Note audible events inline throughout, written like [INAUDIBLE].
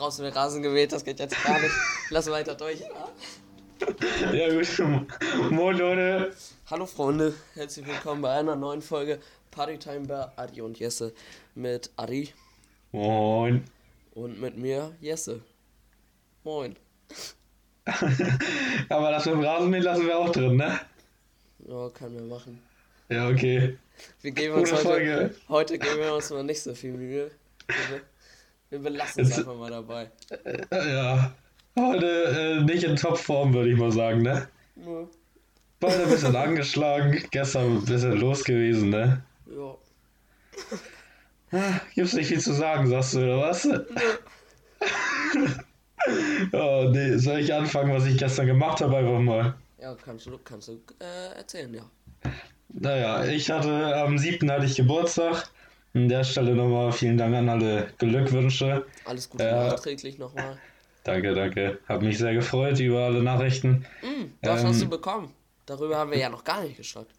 draußen mit Rasen gemäht, das geht jetzt gar nicht. Lass weiter durch. Ja gut, moin Leute. Hallo Freunde, herzlich willkommen bei einer neuen Folge Partytime bei Adi und Jesse mit Adi Moin. und mit mir Jesse. Moin. [LAUGHS] Aber das mit dem Rasenmähen lassen wir auch drin, ne? Ja, können wir machen. Ja, okay. Wir geben uns Gute heute, Folge. heute geben wir uns mal nicht so viel Mühe. Wir, wir belassen es einfach mal dabei. [LAUGHS] Ja. Heute äh, nicht in Topform, würde ich mal sagen, ne? Ja. Beide ein bisschen [LAUGHS] angeschlagen, gestern ein bisschen los gewesen, ne? Ja. Ah, Gibt's nicht viel zu sagen, sagst du, oder was? oh, [LAUGHS] nee, soll ich anfangen, was ich gestern gemacht habe, einfach mal? Ja, kannst du, kannst du äh, erzählen, ja. Naja, ich hatte am 7. hatte ich Geburtstag. An der Stelle nochmal vielen Dank an alle Glückwünsche. Alles Gute Ja. nachträglich nochmal. Danke, danke. Hab mich sehr gefreut über alle Nachrichten. Mm, was Ähm, hast du bekommen? Darüber haben wir ja noch gar nicht geschnackt.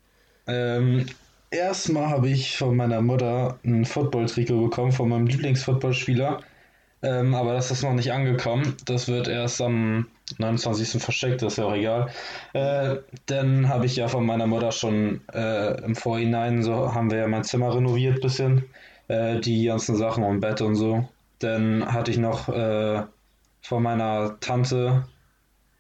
Ähm, erstmal habe ich von meiner Mutter ein Football-Trikot bekommen von meinem Lieblingsfootballspieler. Ähm, aber das ist noch nicht angekommen. Das wird erst am 29. verschickt, das ist ja auch egal. Äh, dann habe ich ja von meiner Mutter schon äh, im Vorhinein, so haben wir ja mein Zimmer renoviert bisschen. Äh, die ganzen Sachen und Bett und so. Dann hatte ich noch äh, von meiner Tante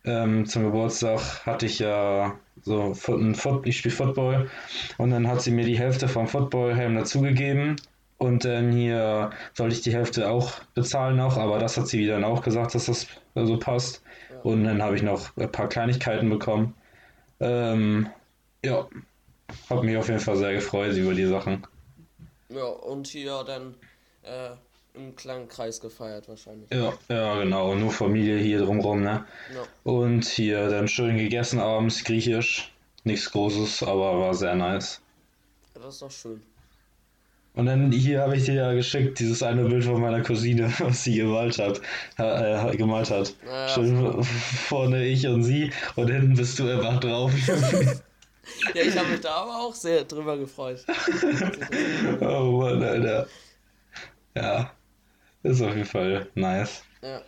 ähm, zum Geburtstag hatte ich ja so ein Foot, ich spiele Football und dann hat sie mir die Hälfte vom Footballhelm dazugegeben und dann hier sollte ich die Hälfte auch bezahlen noch, aber das hat sie dann auch gesagt, dass das so passt und dann habe ich noch ein paar Kleinigkeiten bekommen. Ähm, ja, habe mich auf jeden Fall sehr gefreut über die Sachen. Ja, und hier dann äh, im kleinen Kreis gefeiert wahrscheinlich. Ja, ja, genau, nur Familie hier drumrum, ne? Ja. Und hier dann schön gegessen abends, griechisch. Nichts Großes, aber war sehr nice. Das ist doch schön. Und dann hier habe ich dir ja geschickt, dieses eine Bild von meiner Cousine, [LAUGHS] was sie gemalt hat. Äh, gemalt hat. Ja, Schön vorne ich und sie und hinten bist du einfach drauf. [LAUGHS] Ja, ich habe mich da aber auch sehr drüber gefreut. [LAUGHS] oh Mann, Alter. Ja, ist auf jeden Fall nice. Ja.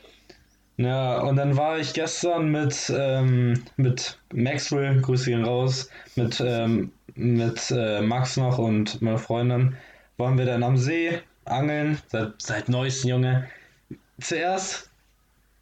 Ja, und dann war ich gestern mit, ähm, mit Maxwell, Grüße gehen raus, mit, ähm, mit äh, Max noch und meiner Freundin, waren wir dann am See angeln, seit, seit neuestem, Junge. Zuerst,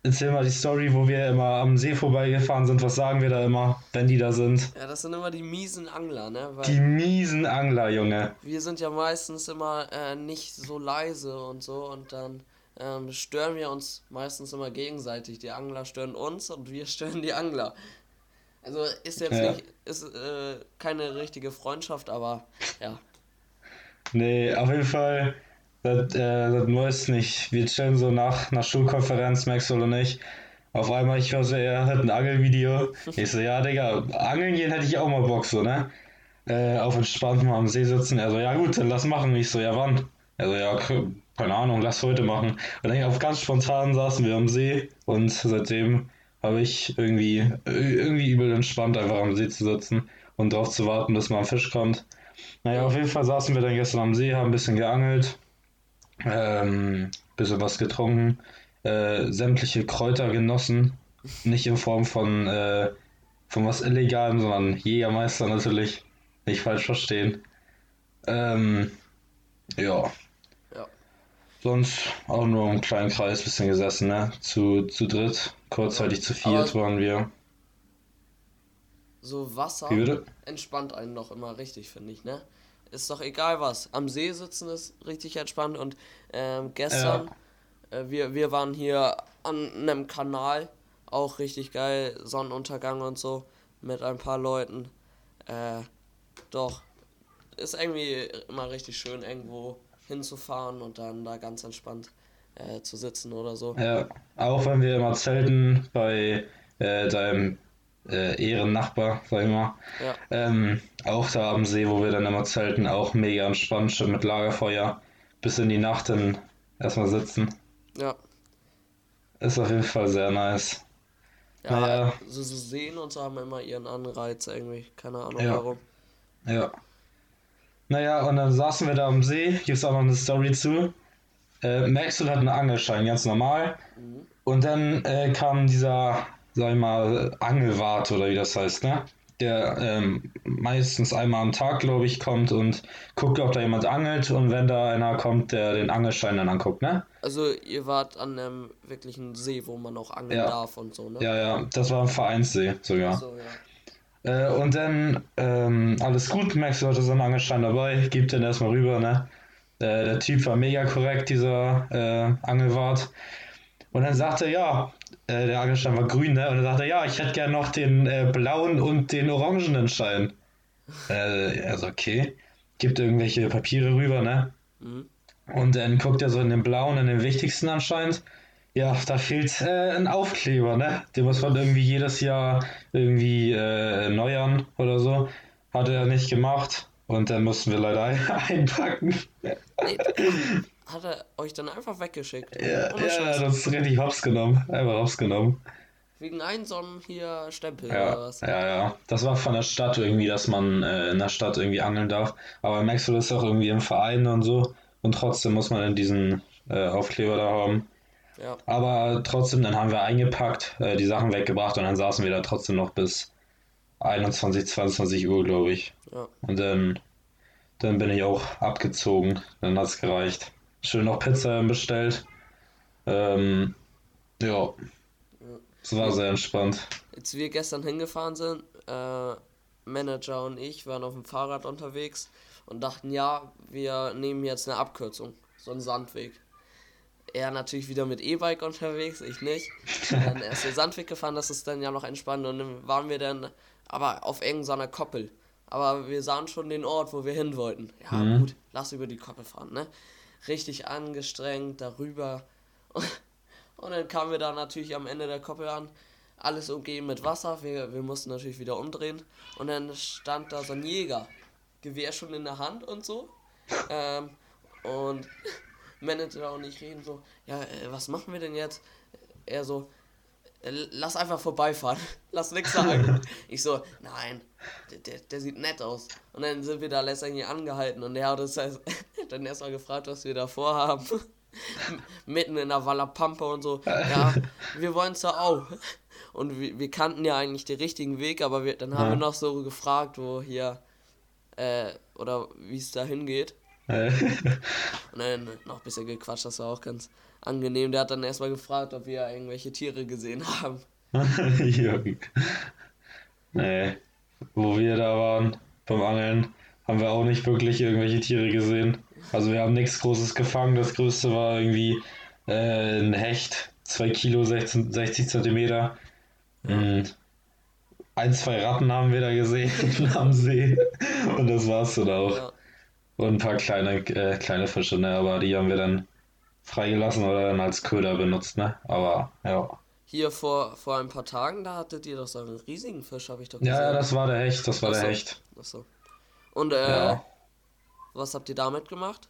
erzähl mal die Story, wo wir immer am See vorbeigefahren sind, was sagen wir da immer, wenn die da sind? ja, das sind immer die miesen Angler, ne? Weil Die miesen Angler, Junge. wir sind ja meistens immer äh, nicht so leise und so und dann ähm, stören wir uns meistens immer gegenseitig. Die Angler stören uns und wir [LAUGHS] stören die Angler. Also ist jetzt Ja. nicht, ist äh, keine richtige Freundschaft, aber ja. Nee, auf jeden Fall, das, äh, das neueste nicht. Wir chillen so nach einer Schulkonferenz, Maxwell und ich. Auf einmal, ich höre so, er hat ein Angelvideo. Ich so, ja, Digga, angeln gehen hätte ich auch mal Bock, so, ne? Äh, auf entspannt mal am See sitzen. Er so, ja gut, dann lass machen. Ich so, ja wann? Er so, ja, keine Ahnung, lass heute machen. Und dann auf ganz spontan saßen wir am See und seitdem habe ich irgendwie, äh, irgendwie übel entspannt, einfach am See zu sitzen und drauf zu warten, bis mal ein Fisch kommt. Naja, auf jeden Fall saßen wir dann gestern am See, haben ein bisschen geangelt, ähm, bisschen was getrunken, äh, sämtliche Kräuter genossen. Nicht in Form von, äh, von was Illegalem, sondern Jägermeister natürlich. Nicht falsch verstehen. Ähm, ja. Ja. Sonst auch nur im kleinen Kreis bisschen gesessen, ne? Zu, zu dritt, kurzzeitig zu viert Aber- waren wir. So Wasser entspannt einen doch immer richtig, finde ich, ne? Ist doch egal was. Am See sitzen ist richtig entspannt und ähm, gestern, äh, wir, wir waren hier an einem Kanal, auch richtig geil, Sonnenuntergang und so, mit ein paar Leuten. Äh, doch, ist irgendwie immer richtig schön, irgendwo hinzufahren und dann da ganz entspannt äh, zu sitzen oder so. Ja, auch wenn wir immer zelten bei äh, deinem äh, Ehrennachbar, sag ich mal. Ja, Ähm, auch da am See, wo wir dann immer zelten, auch mega entspannt, schön mit Lagerfeuer, bis in die Nacht dann erstmal sitzen. ja. Ist auf jeden Fall sehr nice. Ja, Naja. so, so sehen und so haben immer ihren Anreiz irgendwie. Keine Ahnung Ja. warum. Ja. Naja, und dann saßen wir da am See, gibt's auch noch eine Story zu. äh, Maxwell hat einen Angelschein, ganz normal. Mhm. Und dann äh, kam dieser, sag ich mal, Angelwart oder wie das heißt, ne? Der ähm, meistens einmal am Tag, glaube ich, kommt und guckt, ob da jemand angelt und wenn da einer kommt, der den Angelschein dann anguckt, ne? Also ihr wart an einem wirklichen See, wo man auch angeln Ja. darf und so, ne? Ja, ja, das war ein Vereinssee sogar. So, ja. Äh, und dann ähm, alles gut, Maxwell hatte seinen Angelschein dabei, gibt den erstmal rüber, ne? Äh, der Typ war mega korrekt, dieser äh, Angelwart. Und dann sagte er, ja, äh, der Angelschein war grün, ne? Und dann sagte er, ja, ich hätte gern noch den äh, blauen und den orangenen Schein. Äh, also okay, gibt irgendwelche Papiere rüber, ne? Mhm. Und dann guckt er so in den blauen, in den wichtigsten anscheinend. Ja, da fehlt äh, ein Aufkleber, ne? Den muss man irgendwie jedes Jahr irgendwie äh, erneuern oder so. Hat er nicht gemacht. Und dann mussten wir leider [LAUGHS] einpacken. Hat er euch dann einfach weggeschickt. Ja, ja, das ist richtig hops genommen. Einfach hops genommen. Wegen einem so einem hier Stempel oder Ja, was? ja, ja. Das war von der Stadt irgendwie, dass man äh, in der Stadt irgendwie angeln darf. Aber Maxwell ist auch irgendwie im Verein und so. Und trotzdem muss man dann diesen äh, Aufkleber da haben. Ja. Aber trotzdem, dann haben wir eingepackt, äh, die Sachen weggebracht und dann saßen wir da trotzdem noch bis 21, 22 Uhr, glaube ich. Ja. Und dann, dann bin ich auch abgezogen. Dann hat's gereicht. Schön noch Pizza bestellt. Ähm, ja. Es war sehr entspannt. Als wir gestern hingefahren sind, äh, Manager und ich waren auf dem Fahrrad unterwegs und dachten, ja, wir nehmen jetzt eine Abkürzung, so einen Sandweg. Er natürlich wieder mit E-Bike unterwegs, ich nicht. [LAUGHS] Dann erst den Sandweg gefahren, das ist dann ja noch entspannt und dann waren wir dann aber auf irgendeiner Koppel. Aber wir sahen schon den Ort, wo wir hin wollten. Ja, Mhm. gut, lass über die Koppel fahren, ne? Richtig angestrengt, darüber. [LAUGHS] Und dann kamen wir da natürlich am Ende der Koppel an. Alles umgeben mit Wasser. Wir, wir mussten natürlich wieder umdrehen. Und dann stand da so ein Jäger. Gewehr schon in der Hand und so. Ähm, und [LAUGHS] Manager und ich reden so, ja, äh, was machen wir denn jetzt? Er so, "Äh, lass einfach vorbeifahren. [LAUGHS] Lass nix sagen. [LAUGHS] ich so, nein, der, der, der sieht nett aus. Und dann sind wir da letztendlich angehalten und er hat uns dann [LAUGHS] erstmal gefragt, was wir da vorhaben. Mitten in der Wallapampa und so. Ja, wir wollen da auch. Und wir, wir kannten ja eigentlich den richtigen Weg, aber wir, dann haben Ja. wir noch so gefragt, wo hier, äh, oder wie es da hingeht. Und dann noch ein bisschen gequatscht, das war auch ganz angenehm. Der hat dann erstmal gefragt, ob wir irgendwelche Tiere gesehen haben. [LAUGHS] Jürgen. Nee. Wo wir da waren beim Angeln, haben wir auch nicht wirklich irgendwelche Tiere gesehen. Also wir haben nichts Großes gefangen. Das größte war irgendwie äh, ein Hecht, 2 Kilo, 16, 60 Zentimeter. Mm. Ein, zwei Ratten haben wir da gesehen [LAUGHS] am See. Und das war's dann auch. Ja, Und ein paar kleine, äh, kleine Fische, ne? Aber die haben wir dann freigelassen oder dann als Köder benutzt, ne? Aber ja. hier vor, vor ein paar Tagen, da hattet ihr doch so einen riesigen Fisch, habe ich doch gesehen. Ja, ja, das war der Hecht, das war Ach der. Hecht. Achso. Und äh, Ja. was habt ihr damit gemacht?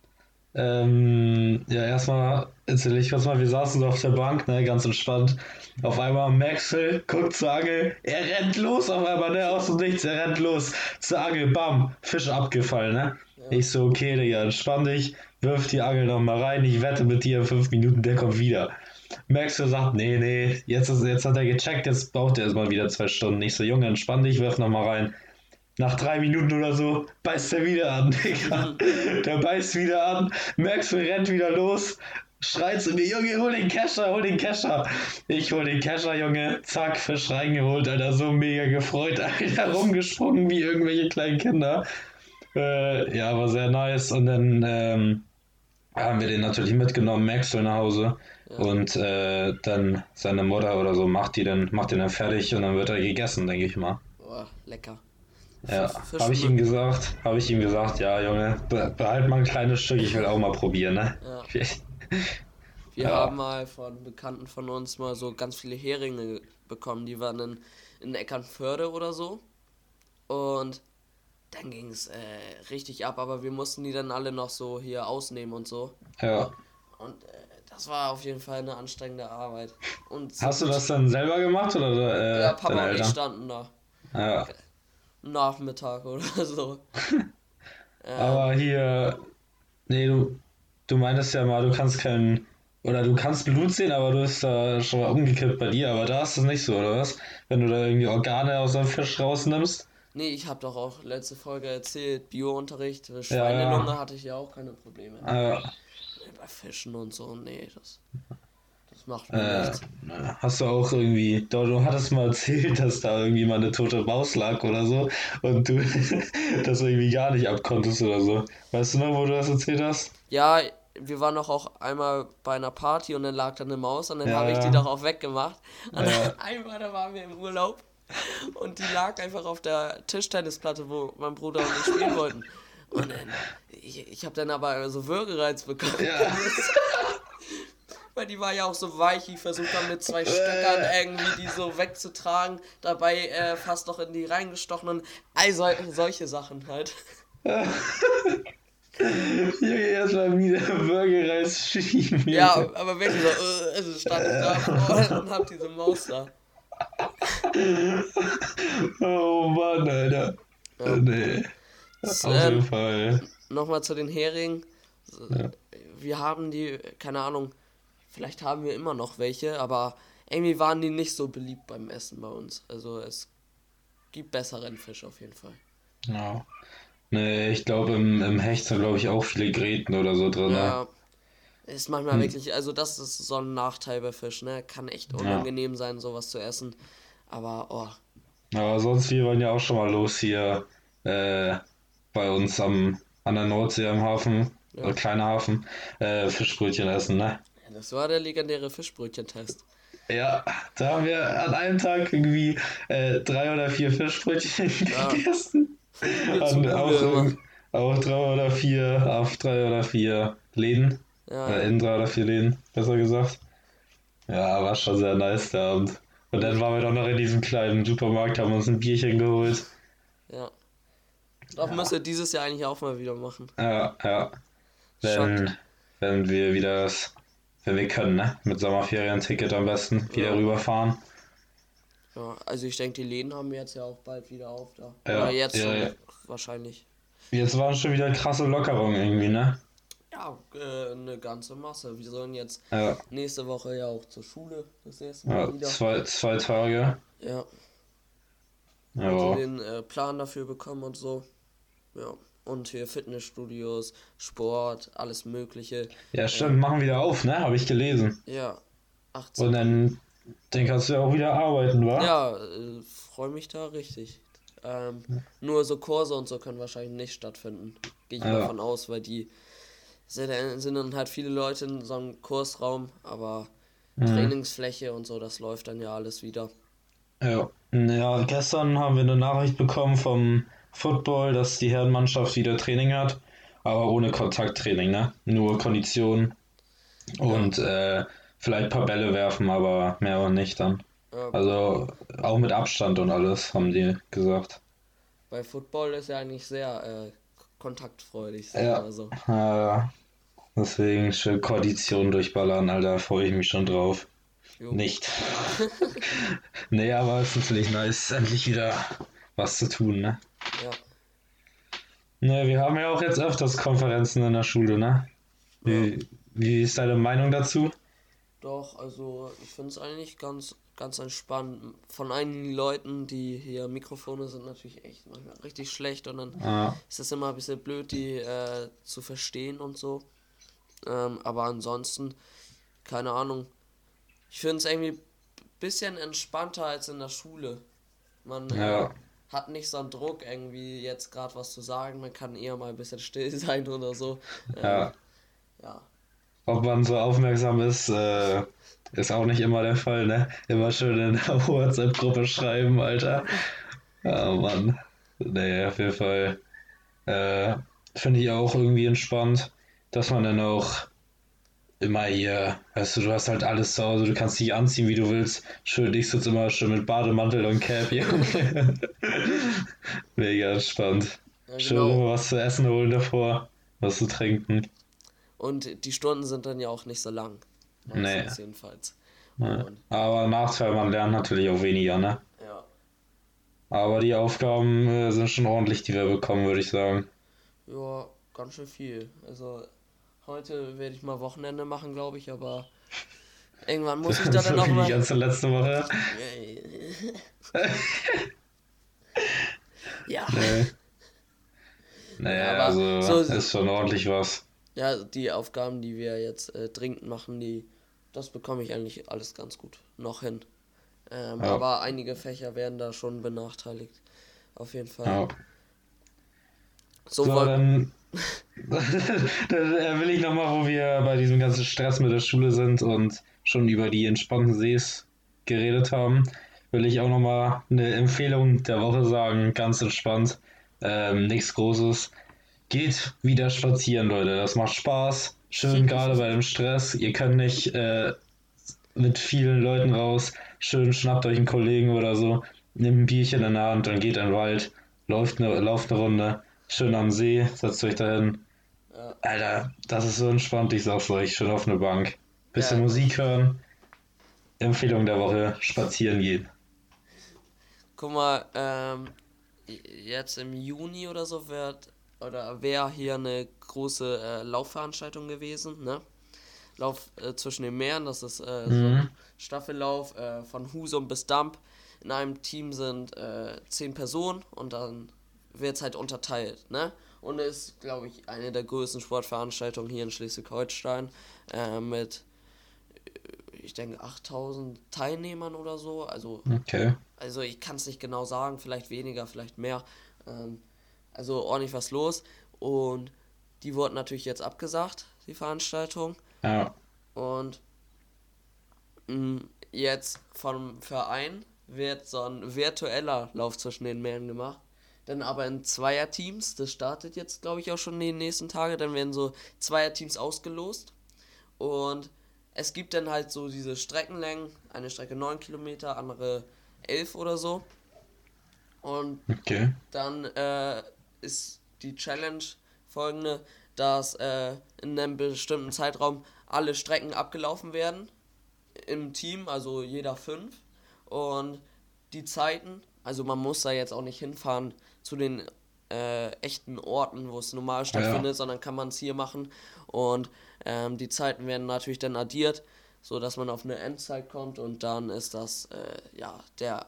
Ähm, ja, erstmal erzähle ich kurz mal, wir saßen so auf der Bank, ne, ganz entspannt. Auf einmal Maxwell guckt zur Angel, er rennt los auf einmal, ne, aus dem Nichts, er rennt los zur Angel, bam, Fisch abgefallen, ne. Ich so, okay, Digga, entspann dich, wirf die Angel nochmal rein, ich wette mit dir in fünf Minuten, der kommt wieder. Maxwell sagt, nee, nee, jetzt, ist, jetzt hat er gecheckt, jetzt braucht er erstmal wieder zwei Stunden. Ich so, Junge, entspann dich, wirf nochmal rein. Nach drei Minuten oder so beißt er wieder an. [LAUGHS] Der beißt wieder an. Maxwell rennt wieder los. Schreit zu mir, Junge, hol den Kescher, hol den Kescher. Ich hol den Kescher, Junge. Zack, Fisch reingeholt, Alter. So mega gefreut, [LAUGHS] Alter. Rumgesprungen wie irgendwelche kleinen Kinder. Äh, ja, war sehr nice. Und dann ähm, haben wir den natürlich mitgenommen, Maxwell nach Hause. Und äh, dann seine Mutter oder so macht die dann, macht den dann fertig und dann wird er gegessen, denke ich mal. Boah, lecker. Ja, habe ich ihm gesagt, habe ich ihm gesagt, ja, Junge, be behalt mal ein kleines Stück, ich will auch mal probieren, ne? Ja. [LAUGHS] Wir Ja. haben mal von Bekannten von uns mal so ganz viele Heringe bekommen. Die waren in, in Eckernförde oder so. Und dann ging es äh, richtig ab, aber wir mussten die dann alle noch so hier ausnehmen und so. Ja. Und äh, das war auf jeden Fall eine anstrengende Arbeit. Und so Hast du das dann selber gemacht oder äh, Ja, Papa und ich standen da. Ja. Nachmittag oder [LAUGHS] so. [LAUGHS] Ähm, Aber hier, nee, du, du meintest ja mal, du kannst keinen. Oder du kannst Blut sehen, aber du bist da schon mal umgekippt bei dir, aber da ist es nicht so, oder was? Wenn du da irgendwie Organe aus einem Fisch rausnimmst. Nee, ich habe doch auch letzte Folge erzählt, Biounterricht, Schweinelunge Ja, ja. hatte ich ja auch keine Probleme. Äh, Bei Fischen und so, nee, das, das macht mir äh, nichts. hast du auch irgendwie, du, du hattest mal erzählt, dass da irgendwie mal eine tote Maus lag oder so und du [LAUGHS] das irgendwie gar nicht abkonntest oder so. Weißt du noch, wo du das erzählt hast? Ja, wir waren doch auch einmal bei einer Party und dann lag da eine Maus und dann Ja, habe ich die ja. doch auch weggemacht. Und Ja. dann [LAUGHS] einmal, da waren wir im Urlaub und die lag einfach auf der Tischtennisplatte, wo mein Bruder und ich spielen wollten. Und dann, ich, ich habe dann aber so Würgereiz bekommen. Ja. [LAUGHS] Weil die war ja auch so weich, ich versucht dann mit zwei Stöckern irgendwie die so wegzutragen, dabei äh, fast noch in die reingestochen und all sol solche Sachen halt. [LAUGHS] Junge, erstmal wieder Burgerreis schieben. Ja, aber wirklich so, äh, also stand ich da vorne und hab diese Maus da. Oh Mann, Alter. Ja. Nee. Das, Auf jeden ähm, Fall. Nochmal zu den Heringen. Wir haben die, keine Ahnung, vielleicht haben wir immer noch welche, aber irgendwie waren die nicht so beliebt beim Essen bei uns. Also es gibt besseren Fisch auf jeden Fall. Ja. Nee, ich glaube, im, im Hecht sind, glaube ich, auch viele Gräten oder so drin. ne? Ja. Ist manchmal Hm. wirklich, also das ist so ein Nachteil bei Fisch, ne? Kann echt unangenehm sein, sowas zu essen. Aber, oh, Aber sonst, wir waren ja auch schon mal los hier äh, bei uns am, an der Nordsee am Hafen, Ja. oder kleiner Hafen, äh, Fischbrötchen essen, ne? das war der legendäre Fischbrötchentest. Ja, da haben wir an einem Tag irgendwie äh, drei oder vier Fischbrötchen [LAUGHS] Ja. gegessen. Und auch, auch drei oder vier, auf drei oder vier Läden. Ja, Oder in drei oder vier Läden, besser gesagt. Ja, war schon sehr nice der Abend. Und dann waren wir doch noch in diesem kleinen Supermarkt, haben uns ein Bierchen geholt. ja. Das müsst ihr dieses Jahr eigentlich auch mal wieder machen. Ja, ja. Wenn, wenn wir wieder das, wenn wir können, ne? Mit Sommerferienticket am besten wieder Ja. rüberfahren. Ja, also ich denke, die Läden haben jetzt ja auch bald wieder auf da. Ja, Oder jetzt ja, ja. wahrscheinlich. Jetzt waren schon wieder krasse Lockerungen irgendwie, ne? Ja, äh, eine ganze Masse. Wir sollen jetzt Ja, nächste Woche ja auch zur Schule das ja Mal wieder. zwei, zwei Tage. Ja, Ja, also den äh, Plan dafür bekommen und so. Ja. Und hier Fitnessstudios, Sport, alles Mögliche. ja stimmt, machen wieder auf, ne? Habe ich gelesen. Ja, 18. Und dann, dann kannst du ja auch wieder arbeiten, wa? Ja, äh, freue mich da richtig. Ähm, nur so Kurse und so können wahrscheinlich nicht stattfinden. Gehe ich mal Ja. davon aus, weil die sind, sind dann halt viele Leute in so einem Kursraum, aber Mhm. Trainingsfläche und so, das läuft dann ja alles wieder. Ja. ja, gestern haben wir eine Nachricht bekommen vom Football, dass die Herrenmannschaft wieder Training hat, aber ohne Kontakttraining, ne? Nur Kondition und äh, vielleicht ein paar Bälle werfen, aber mehr auch nicht dann. Ja, Also auch mit Abstand und alles, haben die gesagt. bei Football ist ja eigentlich sehr äh, kontaktfreudig, Ja. so. Äh, deswegen schön Kondition durchballern, Alter, freue ich mich schon drauf. Jo. Nicht. [LAUGHS] nee, aber es ist natürlich nice, endlich wieder was zu tun, ne? Ja. Ne, wir haben ja auch jetzt öfters Konferenzen in der Schule, ne? Wie, wie ist deine Meinung dazu? Doch, also ich finde es eigentlich ganz, ganz entspannt. Von einigen Leuten, die hier Mikrofone sind natürlich echt manchmal richtig schlecht und dann Ah, ist es immer ein bisschen blöd, die äh, zu verstehen und so. Ähm, aber ansonsten, keine Ahnung. Ich finde es irgendwie ein bisschen entspannter als in der Schule. Man äh, Ja. hat nicht so einen Druck, irgendwie jetzt gerade was zu sagen. Man kann eher mal ein bisschen still [LAUGHS] sein oder so. Ähm, ja. ja. Ob man so aufmerksam ist, äh, ist auch nicht immer der Fall, ne? Immer schön in der [LAUGHS] WhatsApp-Gruppe schreiben, Alter. Ah, Mann. Nee, auf jeden Fall. Äh, finde ich auch irgendwie entspannt, dass man dann auch immer hier, weißt du, du hast halt alles zu Hause, du kannst dich anziehen, wie du willst. Schön, ich sitze immer schön mit Bademantel und Cap, Junge. [LAUGHS] Mega entspannt. Ja, Schön genau. immer was zu essen holen davor, was zu trinken. Und die Stunden sind dann ja auch nicht so lang. Nee. Jedenfalls. Und, Aber Nachteil, man lernt natürlich auch weniger, ne? ja. Aber die Aufgaben äh, sind schon ordentlich, die wir bekommen, würde ich sagen. Ja, ganz schön viel. Also Heute werde ich mal Wochenende machen, glaube ich, aber irgendwann muss ich [LAUGHS] da dann auch mal. Die ganze letzte Woche. [LAUGHS] ja. Nee. Naja, aber also so- ist schon ordentlich was. Ja, die Aufgaben, die wir jetzt äh, dringend machen, die, das bekomme ich eigentlich alles ganz gut noch hin. Ähm, Ja. Aber einige Fächer werden da schon benachteiligt. Auf jeden Fall. Ja. So, So, dann, [LAUGHS] dann äh, will ich nochmal, wo wir bei diesem ganzen Stress mit der Schule sind und schon über die entspannten Sees geredet haben, will ich auch nochmal eine Empfehlung der Woche sagen, ganz entspannt, ähm, nichts Großes. Geht wieder spazieren, Leute, das macht Spaß, schön gerade bei dem Stress, ihr könnt nicht äh, mit vielen Leuten raus, schön schnappt euch einen Kollegen oder so, nehmt ein Bierchen in der Hand und geht in den Wald, läuft eine, lauft eine Runde, schön am See, setzt euch dahin. Ja. Alter, das ist so entspannt, ich sag's euch, schön auf eine Bank. Bisschen Ja. Musik hören. Empfehlung der Woche, spazieren gehen. guck mal, ähm, jetzt im Juni oder so wird, oder wäre hier eine große äh, Laufveranstaltung gewesen, ne? Lauf äh, zwischen den Meeren, das ist äh, so Mhm. ein Staffellauf äh, von Husum bis Damp. In einem Team sind äh, zehn Personen und dann wird es halt unterteilt, ne? Und ist, glaube ich, eine der größten Sportveranstaltungen hier in Schleswig-Holstein äh, mit, äh, ich denke, 8000 Teilnehmern oder so. Also Okay. also ich kann es nicht genau sagen, vielleicht weniger, vielleicht mehr. Ähm, also ordentlich was los. Und die wurden natürlich jetzt abgesagt, die Veranstaltung. Ja. Und mh, jetzt vom Verein wird so ein virtueller Lauf zwischen den Meeren gemacht. Dann aber in Zweierteams, das startet jetzt glaube ich auch schon in den nächsten Tagen, dann werden so Zweierteams ausgelost. Und es gibt dann halt so diese Streckenlängen, eine Strecke 9 Kilometer, andere 11 oder so. Und Okay. dann äh, ist die Challenge folgende, dass äh, in einem bestimmten Zeitraum alle Strecken abgelaufen werden im Team, also jeder fünf. Und die Zeiten, also man muss da jetzt auch nicht hinfahren zu den äh, echten Orten, wo es normal stattfindet, sondern kann man es hier machen. Und ähm, die Zeiten werden natürlich dann addiert, so dass man auf eine Endzeit kommt und dann ist das äh, ja der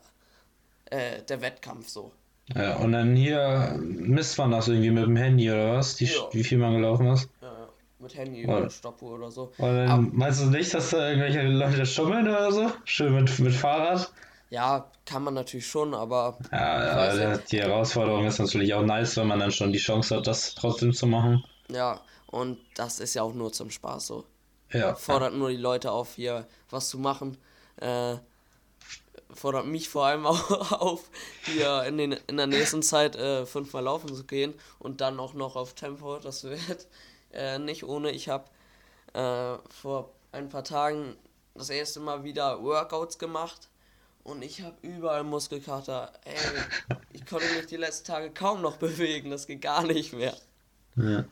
äh, der Wettkampf so. Ja, und dann hier misst man das irgendwie mit dem Handy oder was? Die, Ja. Wie viel man gelaufen ist? Ja, ja. mit Handy Oder- oder Stoppuhr oder so. Und dann Ab- meinst du nicht, dass da irgendwelche Leute schummeln oder so? Schön mit, mit Fahrrad? Ja, kann man natürlich schon, aber Ja, ja die Herausforderung ist natürlich auch nice, wenn man dann schon die Chance hat, das trotzdem zu machen. ja, und das ist ja auch nur zum Spaß so. Ja. Fordert nur die Leute auf, hier was zu machen. Äh, fordert mich vor allem [LAUGHS] auch auf, hier in, den, in der nächsten Zeit äh, fünfmal laufen zu gehen und dann auch noch auf Tempo. Das wird äh, nicht ohne. Ich habe äh, vor ein paar Tagen das erste Mal wieder Workouts gemacht und ich habe überall Muskelkater. Ey, ich konnte mich die letzten Tage kaum noch bewegen, das geht gar nicht mehr. Ja.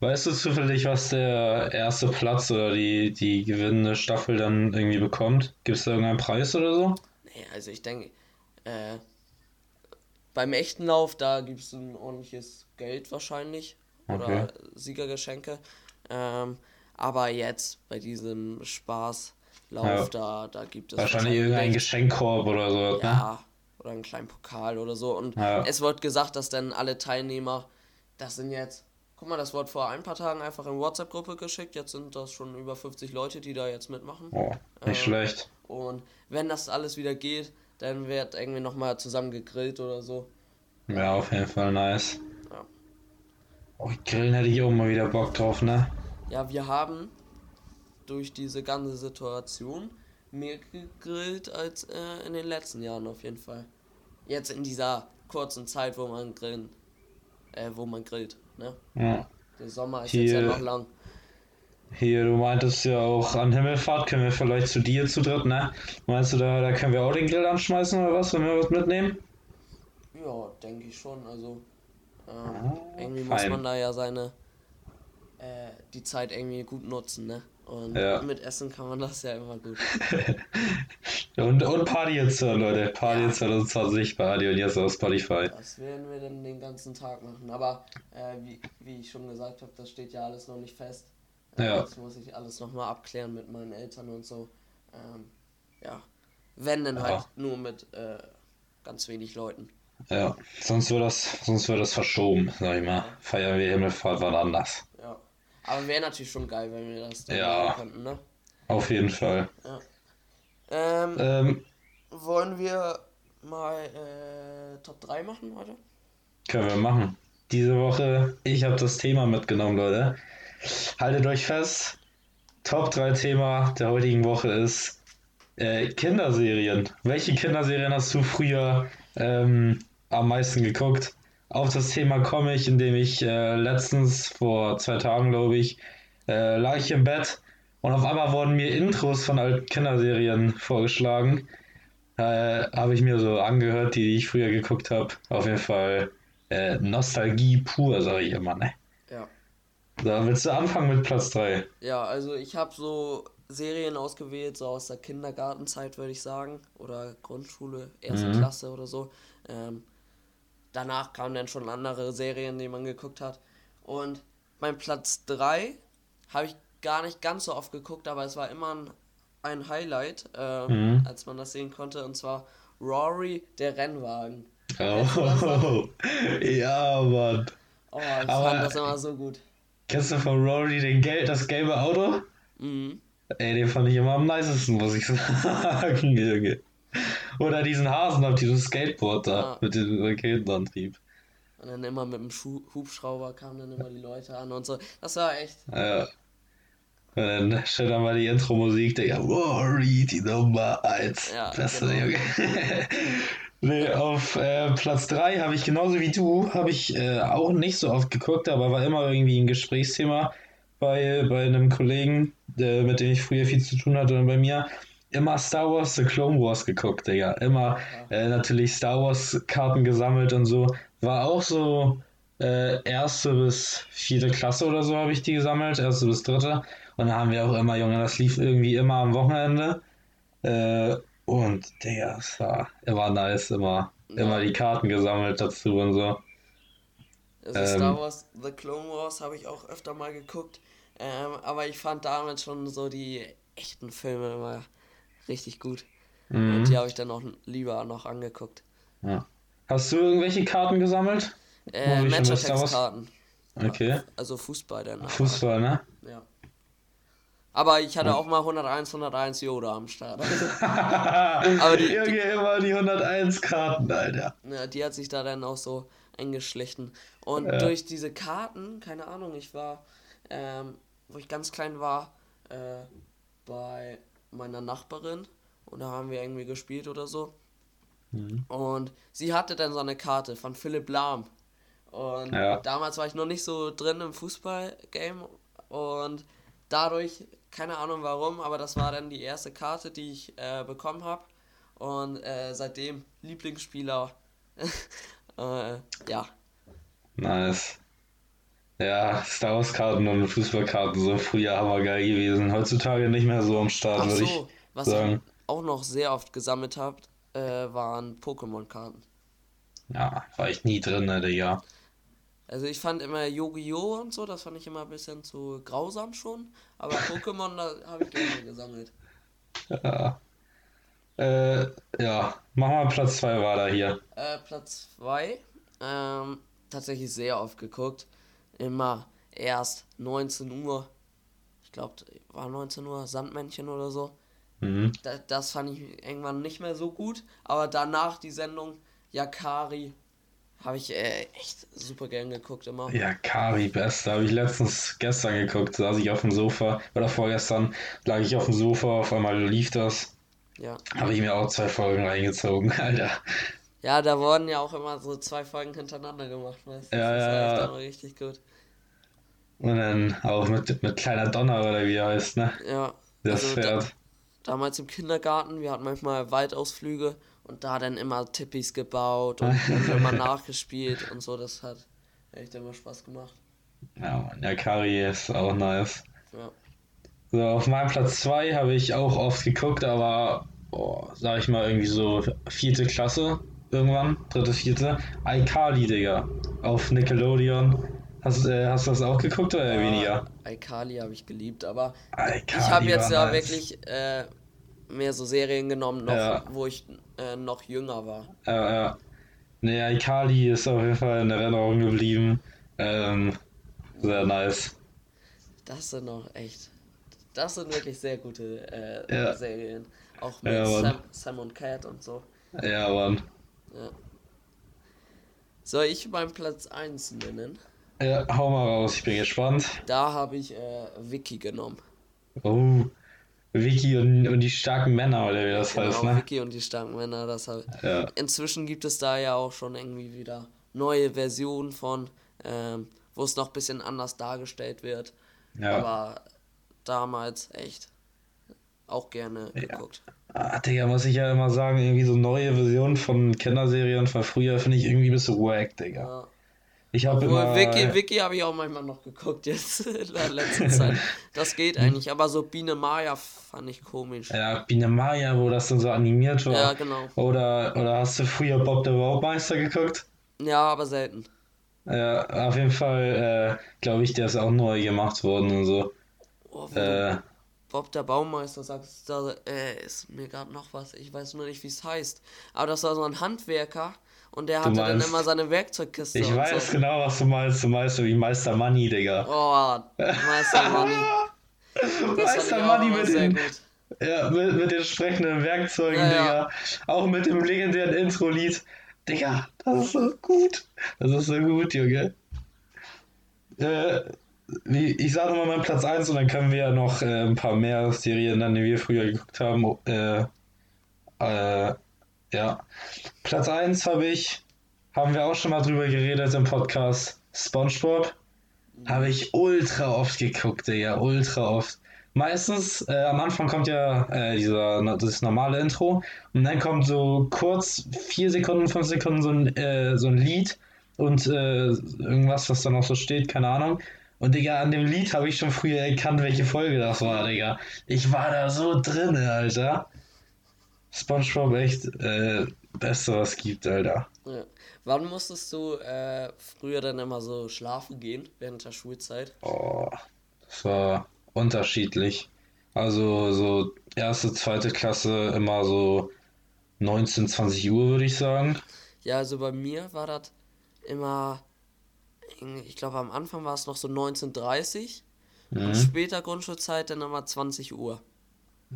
Weißt du zufällig, was der erste Platz oder die, die gewinnende Staffel dann irgendwie bekommt? Gibt es da irgendeinen Preis oder so? Nee, also ich denke, äh, beim echten Lauf, da gibt es ein ordentliches Geld wahrscheinlich. Oder Okay. Siegergeschenke. Ähm, aber jetzt bei diesem Spaßlauf, Ja. da, da gibt es Wahrscheinlich irgendein. Geschenkkorb oder so, ne? Ja, oder einen kleinen Pokal oder so. Und Ja. es wird gesagt, dass dann alle Teilnehmer, das sind jetzt, guck mal, das wurde vor ein paar Tagen einfach in WhatsApp-Gruppe geschickt. Jetzt sind das schon über 50 Leute, die da jetzt mitmachen. Oh, nicht Ähm, schlecht. Und wenn das alles wieder geht, dann wird irgendwie nochmal zusammen gegrillt oder so. Ja, auf jeden Fall nice. Ja. Oh, Grillen hätte ich auch mal wieder Bock drauf, ne? Ja, wir haben durch diese ganze Situation mehr gegrillt als äh, in den letzten Jahren auf jeden Fall. Jetzt in dieser kurzen Zeit, wo man grillen, äh, wo man grillt, ne? Ja. Der Sommer ist jetzt ja Hier- noch lang. Hier, du meintest ja auch an Himmelfahrt, können wir vielleicht zu dir zu dritt, ne? Meinst du, da, da können wir auch den Grill anschmeißen oder was, wenn wir was mitnehmen? Ja, denke ich schon. Also ähm, Ah, irgendwie muss fein. man da ja seine äh, die Zeit irgendwie gut nutzen, ne? Und Ja. mit Essen kann man das ja immer gut. [LAUGHS] Und, und Party jetzt, Leute. Party Ja. 2020, Party und jetzt auf Spotify. Das werden wir dann den ganzen Tag machen. Aber äh, wie, wie ich schon gesagt habe, das steht ja alles noch nicht fest. Ja. Das muss ich alles nochmal abklären mit meinen Eltern und so. Ähm, ja. Wenn dann halt Ja. nur mit äh, ganz wenig Leuten. Ja, sonst wird das, sonst wird das verschoben, sag ich mal. Feiern wir Himmelfahrt wann anders. Ja. Aber wäre natürlich schon geil, wenn wir das dann Ja. machen könnten, ne? Auf jeden Fall. Ähm, Ähm, wollen wir mal äh, Top 3 machen heute? können wir machen. Diese Woche, ich habe das Thema mitgenommen, Leute. Haltet euch fest. Top 3 Thema der heutigen Woche ist äh, Kinderserien. Welche Kinderserien hast du früher ähm, am meisten geguckt? Auf das Thema komme ich, indem ich äh, letztens, vor zwei Tagen glaube ich, äh, lag ich im Bett und auf einmal wurden mir Intros von alten Kinderserien vorgeschlagen. Äh, habe ich mir so angehört, die ich früher geguckt habe. Auf jeden Fall äh, Nostalgie pur, sage ich immer, ne? Ja. Da willst du anfangen mit Platz 3? Ja, also ich habe so Serien ausgewählt, so aus der Kindergartenzeit, würde ich sagen. Oder Grundschule, erste Mhm. Klasse oder so. Ähm, danach kamen dann schon andere Serien, die man geguckt hat. Und mein Platz 3 habe ich gar nicht ganz so oft geguckt, aber es war immer ein, ein Highlight, äh, Mhm. als man das sehen konnte. Und zwar Rory, der Rennwagen. Oh, [LAUGHS] ja, Mann. Oh, ich Aber- fand das immer so gut. Kennst du von Rory den Gel das gelbe Auto? Mhm. Ey, den fand ich immer am nicesten, muss ich [LAUGHS] sagen, Junge. Oder diesen Hasen auf diesem Skateboard da, Ja. mit dem Raketenantrieb. Und dann immer mit dem Schu Hubschrauber kamen dann immer die Leute an und so. Das war echt. Ja. Und dann steht da mal die Intro-Musik, Digga. Rory, die Nummer 1. Ja, Beste, genau. Junge. [LAUGHS] nee, auf äh, Platz 3 habe ich genauso wie du, habe ich äh, auch nicht so oft geguckt, aber war immer irgendwie ein Gesprächsthema bei, bei einem Kollegen, äh, mit dem ich früher viel zu tun hatte und bei mir. Immer Star Wars The Clone Wars geguckt, Digga. Immer äh, natürlich Star Wars Karten gesammelt und so. War auch so äh, erste bis vierte Klasse oder so habe ich die gesammelt, erste bis dritte. Und dann haben wir auch immer, Junge, das lief irgendwie immer am Wochenende. Äh, und Digga, es war immer nice, immer, Ja. immer die Karten gesammelt dazu und so. Also Ähm. Star Wars, The Clone Wars habe ich auch öfter mal geguckt. Ähm, aber ich fand damals schon so die echten Filme immer richtig gut. Und Mhm. die habe ich dann auch lieber noch angeguckt. Ja. Hast du irgendwelche Karten gesammelt? Äh? Matchatex-Karten. Okay. Also Fußball dann. aber- Fußball, ne? Ja. Aber ich hatte auch mal 101, 101 Yoda am Start. [LAUGHS] Aber die- Junge, immer die 101 Karten, Alter. Ja, die hat sich da dann auch so eingeschlichen. Und Ja. durch diese Karten, keine Ahnung, ich war, ähm, wo ich ganz klein war, äh, bei meiner Nachbarin und da haben wir irgendwie gespielt oder so. Mhm. Und sie hatte dann so eine Karte von Philipp Lahm. Und Ja. damals war ich noch nicht so drin im Fußballgame und dadurch, keine Ahnung warum, aber das war dann die erste Karte, die ich äh, bekommen habe. Und äh, seitdem Lieblingsspieler. [LAUGHS] äh, ja. Nice. Ja, Star Wars Karten und Fußballkarten so früher hammergeil gewesen. Heutzutage nicht mehr so am Start, Ach würde ich so, was sagen. ich auch noch sehr oft gesammelt habe, äh, waren Pokémon-Karten. Ja, war ich nie drin, ne, Digga. Also ich fand immer Yu-Gi-Oh! und so, das fand ich immer ein bisschen zu grausam schon. Aber Pokémon, da habe ich gerne gesammelt. Ja. Äh, ja, mach mal Platz 2 war da hier. Äh, Platz 2. Ähm, tatsächlich sehr oft geguckt. Immer erst 19 Uhr. Ich glaube, war 19 Uhr Sandmännchen oder so. Mhm. Da, das fand ich irgendwann nicht mehr so gut. Aber danach die Sendung Yakari habe ich äh, echt super gern geguckt immer. Ja, Kari, beste. Habe ich letztens gestern geguckt, saß ich auf dem Sofa, oder vorgestern lag ich auf dem Sofa, auf einmal lief das. Ja. Habe ich mir auch zwei Folgen reingezogen, [LAUGHS] Alter. Ja, da wurden ja auch immer so zwei Folgen hintereinander gemacht, weißt du? Ja, das ja, war echt ja. richtig gut. Und dann auch mit, mit kleiner Donner, oder wie er heißt, ne? Ja. Das also da, Pferd. damals im Kindergarten, wir hatten manchmal Waldausflüge und da dann immer Tippis gebaut und [LAUGHS] immer nachgespielt und so. Das hat echt immer Spaß gemacht. Ja, Mann, ja, Kari ist auch nice. Ja. So, auf meinem Platz 2 habe ich auch oft geguckt, aber, oh, sag ich mal, irgendwie so vierte Klasse irgendwann, dritte, vierte. iCarly, Digga, auf Nickelodeon. Hast, äh, hast du das auch geguckt oder Ja, weniger? iCarly habe ich geliebt, aber iCarly ich habe jetzt ja nice. wirklich äh, mehr so Serien genommen, noch, Ja. wo ich äh, noch jünger war. Ja, ja. Nee, iCarly ist auf jeden Fall in Erinnerung geblieben. Ähm, sehr nice. Das sind noch echt. Das sind wirklich sehr gute äh, Ja. Serien. Auch mit. Sam, Sam und Cat und so. Ja, Mann. Ja. Soll ich meinen Platz 1 nennen? Ja, hau mal raus, ich bin gespannt. Da habe ich äh, Vicky genommen. Oh, Vicky und, und die starken Männer, oder wie das Genau, heißt, ne? Vicky und die starken Männer. Das hab, Ja, Inzwischen gibt es da ja auch schon irgendwie wieder neue Versionen von, ähm, wo es noch ein bisschen anders dargestellt wird. ja. Aber damals echt auch gerne geguckt. Ah, Digga, muss ich ja immer sagen, irgendwie so neue Versionen von Kinderserien von früher finde ich irgendwie ein bisschen wack, Digga. Ja. Ich habe immer... Vicky, Vicky habe ich auch manchmal noch geguckt jetzt [LAUGHS] in der letzten [LAUGHS] Zeit. Das geht eigentlich, aber so Biene Maya fand ich komisch. Ja, Biene Maya, wo das dann so animiert war. Ja, genau. Oder, oder hast du früher Bob der Baumeister geguckt? Ja, aber selten. Ja, auf jeden Fall, äh, glaube ich, der ist auch neu gemacht worden und so. Oh, Äh, Bob der Baumeister sagst, da äh, ist mir gerade noch was. Ich weiß nur nicht, wie es heißt. Aber das war so ein Handwerker und der hatte dann meinst- immer seine Werkzeugkiste. ich weiß so. genau, was du meinst. Du meinst so wie Meister Money, Digga. Oh, Meister Money. [LAUGHS] Meister Money mit den, ja, mit, mit den sprechenden Werkzeugen, Ja, ja. Digga. Auch mit dem legendären Intro-Lied. Digga, das ist so gut. Das ist so gut, Junge. Äh, wie, ich sage mal meinen Platz 1 und dann können wir ja noch äh, ein paar mehr Serien nennen, die wir früher geguckt haben. Äh, äh, ja. Platz 1 habe ich, haben wir auch schon mal drüber geredet im Podcast, SpongeBob. Habe ich ultra oft geguckt, Digga, ultra oft. Meistens, äh, am Anfang kommt ja äh, dieser, das normale Intro und dann kommt so kurz, vier Sekunden, fünf Sekunden so ein, äh, so ein Lied und irgendwas, was da noch so steht, keine Ahnung. Und Digga, an dem Lied habe ich schon früher erkannt, welche Folge das war, Digga. Ich war da so drinne, Alter. SpongeBob echt äh, Beste, was gibt, Alter. Ja. Wann musstest du äh, früher dann immer so schlafen gehen während der Schulzeit? Oh, das war unterschiedlich. Also so erste, zweite Klasse immer so 19, 20 Uhr, würde ich sagen. Ja, also bei mir war das immer, ich glaube am Anfang war es noch so 19.30 und später Grundschulzeit dann immer 20 Uhr.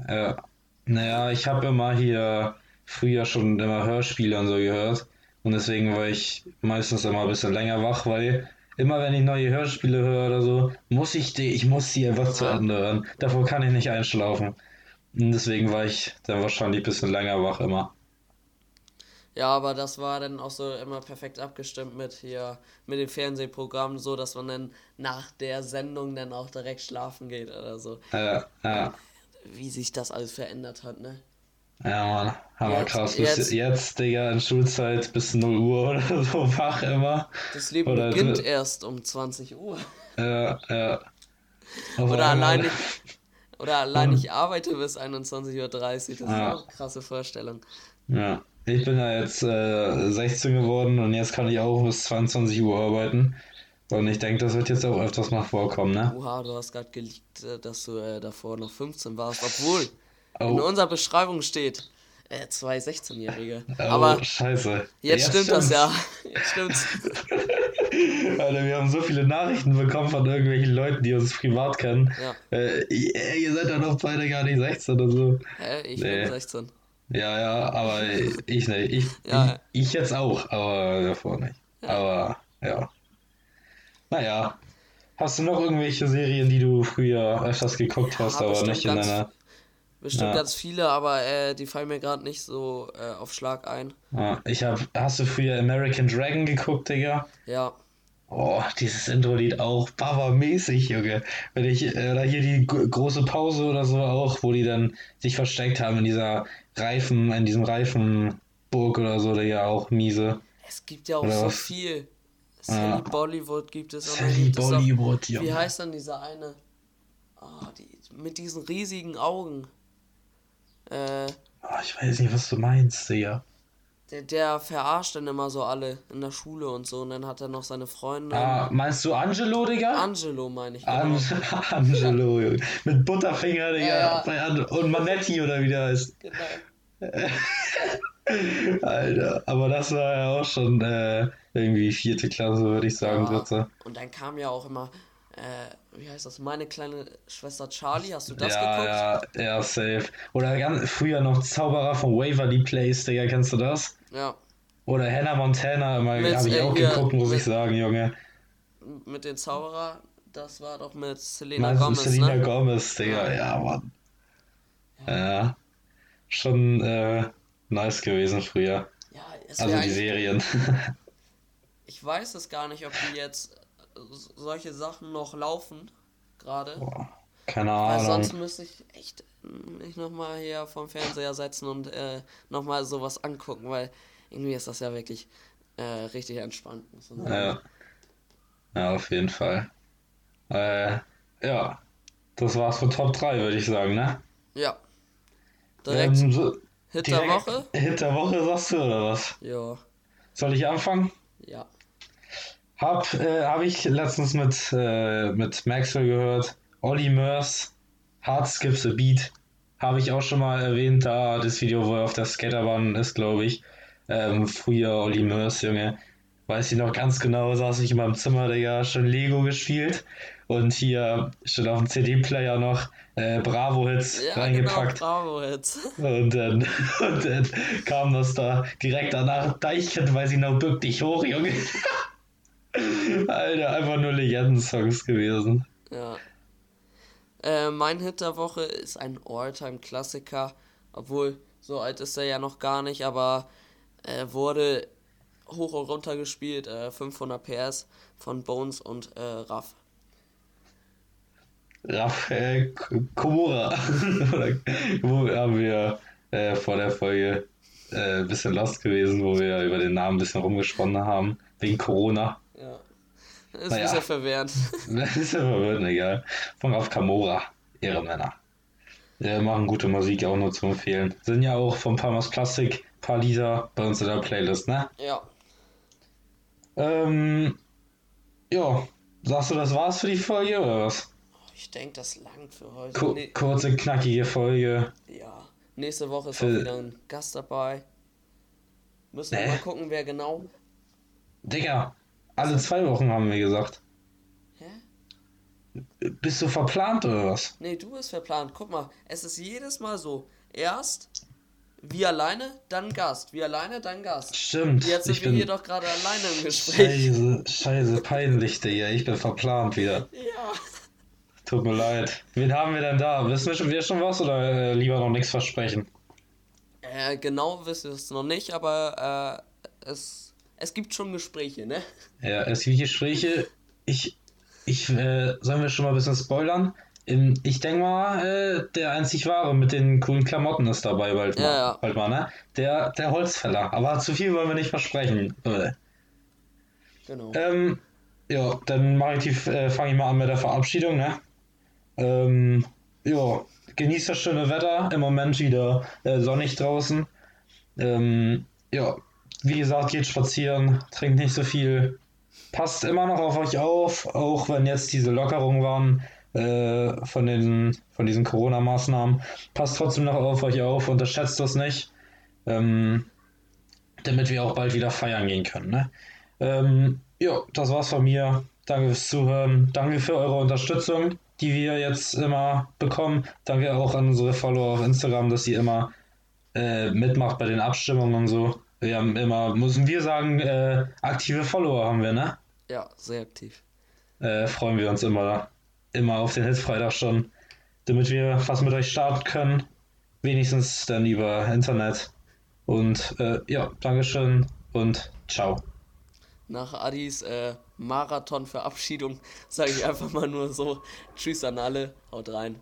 Ja. Naja, ich habe immer hier früher schon immer Hörspiele und so gehört. Und deswegen war ich meistens immer ein bisschen länger wach, weil immer wenn ich neue Hörspiele höre oder so, muss ich die, ich muss die einfach zu Ende hören. Davor kann ich nicht einschlafen. Und deswegen war ich dann wahrscheinlich ein bisschen länger wach immer. Ja, aber das war dann auch so immer perfekt abgestimmt mit hier, mit den Fernsehprogrammen, so dass man dann nach der Sendung dann auch direkt schlafen geht oder so. Ja, ja. Wie sich das alles verändert hat, ne? Ja, Mann, hammer Jetzt- krass. Bis jetzt- jetzt, Digga, in Schulzeit bis 0 Uhr [LAUGHS] oder so wach immer. Das Leben Oder- beginnt erst um 20 Uhr. Ja, ja. Auf Oder allein ich, oder allein ich arbeite bis 21.30 Uhr. Das ist Ja. auch eine krasse Vorstellung. Ja, ich bin ja jetzt äh, 16 geworden und jetzt kann ich auch bis 22 Uhr arbeiten. Und ich denke, das wird jetzt auch öfters mal vorkommen, ne? Oha, du hast gerade geleakt, äh, dass du äh, davor noch 15 warst, obwohl in Oh, unserer Beschreibung steht äh, zwei 16-Jährige. oh Aber scheiße. jetzt stimmt das ja. Jetzt stimmt's. [LAUGHS] Alter, wir haben so viele Nachrichten bekommen von irgendwelchen Leuten, die uns privat kennen. Ja. Äh, ihr, ihr seid dann auch beide gar nicht 16 oder so. Hä, ich Nee. bin 16. Ja, ja, aber ich nicht. Ich, Ja. ich, ich jetzt auch, aber davor nicht. Aber ja. Naja. Hast du noch irgendwelche Serien, die du früher öfters geguckt hast, aber nicht in ganz- deiner. Bestimmt Ja. ganz viele, aber äh, die fallen mir gerade nicht so äh, auf Schlag ein. Ja, ich hab. Hast du früher American Dragon geguckt, Digga? Ja, Oh, dieses Intro-Lied auch Baba-mäßig, Junge. Wenn ich, äh, oder hier die gro- große Pause oder so auch, wo die dann sich versteckt haben in dieser Reifen, in diesem Reifenburg oder so, Digga, auch miese. es gibt ja auch Oder so was? viel. Sally Bollywood gibt es. dann Sally auch- Bollywood, Wie Junge. heißt dann dieser eine? Ah, die, mit diesen riesigen Augen. Äh, Oh, ich weiß nicht, was du meinst, Digga. Der, der verarscht dann immer so alle in der Schule und so. Und dann hat er noch seine Freunde. Ah, meinst du Angelo, Digga? Angelo meine ich. Genau. An [LAUGHS] Angelo, Junge. Mit Butterfinger, Digga. Ja, An- Und Manetti, oder wie der heißt. Genau. [LAUGHS] Alter, aber das war ja auch schon äh, irgendwie vierte Klasse, würde ich sagen, Ja. dritte. Und dann kam ja auch immer, äh, wie heißt das, meine kleine Schwester Charlie, hast du das ja, geguckt? ja, ja, safe. Oder ganz früher noch Zauberer von Waverly Place, Digga, kennst du das? Ja. Oder Hannah Montana, immer habe ich äh, auch geguckt, muss mit- ich sagen, Junge. Mit den Zauberer, das war doch mit Selena Meinst Gomez, Selena ne? Gomez, Digga, ja, Mann. Ja. Schon äh, nice gewesen früher. Ja, es Also die Serien. [LAUGHS] Ich weiß es gar nicht, ob die jetzt solche Sachen noch laufen, gerade. Keine Weil Ahnung. sonst müsste ich echt mich nochmal hier vom Fernseher setzen und äh, nochmal sowas angucken, weil irgendwie ist das ja wirklich äh, richtig entspannt. Ja. Ja, auf jeden Fall. Äh, ja. Das war's für Top 3, würde ich sagen, ne? Ja. Direkt Ähm, so, Hit der Woche? Hit der Woche sagst du, oder was? Ja. Soll ich anfangen? Ja. Hab, äh, hab ich letztens mit, äh, mit Maxwell gehört. Olli Mörs, Hard Skips a Beat. Habe ich auch schon mal erwähnt, da das Video, wo er auf der Skaterbahn ist, glaube ich. Ähm, früher Olli Mörs, Junge. Weiß ich noch ganz genau, saß ich in meinem Zimmer, Digga, schon Lego gespielt. Und hier steht auf dem CD-Player noch äh, Bravo-Hits Ja, reingepackt. genau, bravo jetzt. Und dann, und dann kam das da direkt danach. Deichkind, weiß ich noch, bück dich hoch, Junge. [LAUGHS] Alter, einfach nur Legenden-Songs gewesen. Ja. Äh, mein Hit der Woche ist ein All-Time-Klassiker, obwohl so alt ist er ja noch gar nicht, aber äh, wurde hoch und runter gespielt, äh, 500 PS von Bones und äh, Raff. Raphael K- Komora. [LAUGHS] Oder wo haben wir äh, vor der Folge äh, ein bisschen lost gewesen, wo wir über den Namen ein bisschen rumgesponnen haben, wegen Corona. Ja. Ist ein Naja. bisschen verwirrend. [LAUGHS] Das ist ja verwirrend, egal. Von Raf Kamora, Ehrenmänner. Der machen gute Musik, auch nur zu empfehlen. Sind ja auch von Palmas Plastik, paar Lieder bei uns in der Playlist, ne? Ja. Ähm, ja, sagst du, das war's für die Folge oder was? Ich denke, das langt für heute. Ku Nee, kurze, knackige Folge. ja. Nächste Woche ist Für- auch wieder ein Gast dabei. Müssen wir mal gucken, wer genau. Digga, alle zwei Wochen haben wir gesagt. Hä? Bist du verplant oder was? Nee, du bist verplant. Guck mal, es ist jedes Mal so. Erst wir alleine, dann Gast. Wir alleine, dann Gast. Stimmt. Jetzt sind ich wir bin hier doch gerade alleine im Gespräch. Scheiße, scheiße, peinlich, Digga. Ich bin verplant wieder. Ja. Tut mir leid. Wen haben wir denn da? Wissen wir schon, wir schon was oder äh, lieber noch nichts versprechen? Äh, genau wissen wir es noch nicht, aber äh, es, es gibt schon Gespräche, ne? Ja, es gibt Gespräche. Ich, ich, äh, sollen wir schon mal ein bisschen spoilern? In, ich denke mal, äh, der einzig wahre mit den coolen Klamotten ist dabei bald mal. Ja, ja. Bald mal, ne? Der, der Holzfäller. Aber zu viel wollen wir nicht versprechen. Äh. Genau. Ähm, ja, dann mache ich die, äh, fange ich mal an mit der Verabschiedung, ne? Ähm, ja, genießt das schöne Wetter. Im Moment wieder äh, sonnig draußen. Ähm, ja, wie gesagt, geht spazieren, trinkt nicht so viel. Passt immer noch auf euch auf, auch wenn jetzt diese Lockerungen waren äh, von, den, von diesen Corona-Maßnahmen. Passt trotzdem noch auf euch auf, unterschätzt das nicht. Ähm, damit wir auch bald wieder feiern gehen können, ne? Ähm, ja, das war's von mir. Danke fürs Zuhören. Danke für eure Unterstützung, die wir jetzt immer bekommen. Danke auch an unsere Follower auf Instagram, dass ihr immer äh, mitmacht bei den Abstimmungen und so. Wir haben immer, müssen wir sagen, äh, aktive Follower haben wir, ne? Ja, sehr aktiv. Äh, freuen wir uns immer, immer auf den Hitfreitag schon, damit wir was mit euch starten können. Wenigstens dann über Internet. Und äh, ja, Dankeschön und ciao. Nach Adis äh, Marathon-Verabschiedung [LAUGHS] sage ich einfach mal nur so: Tschüss an alle, haut rein.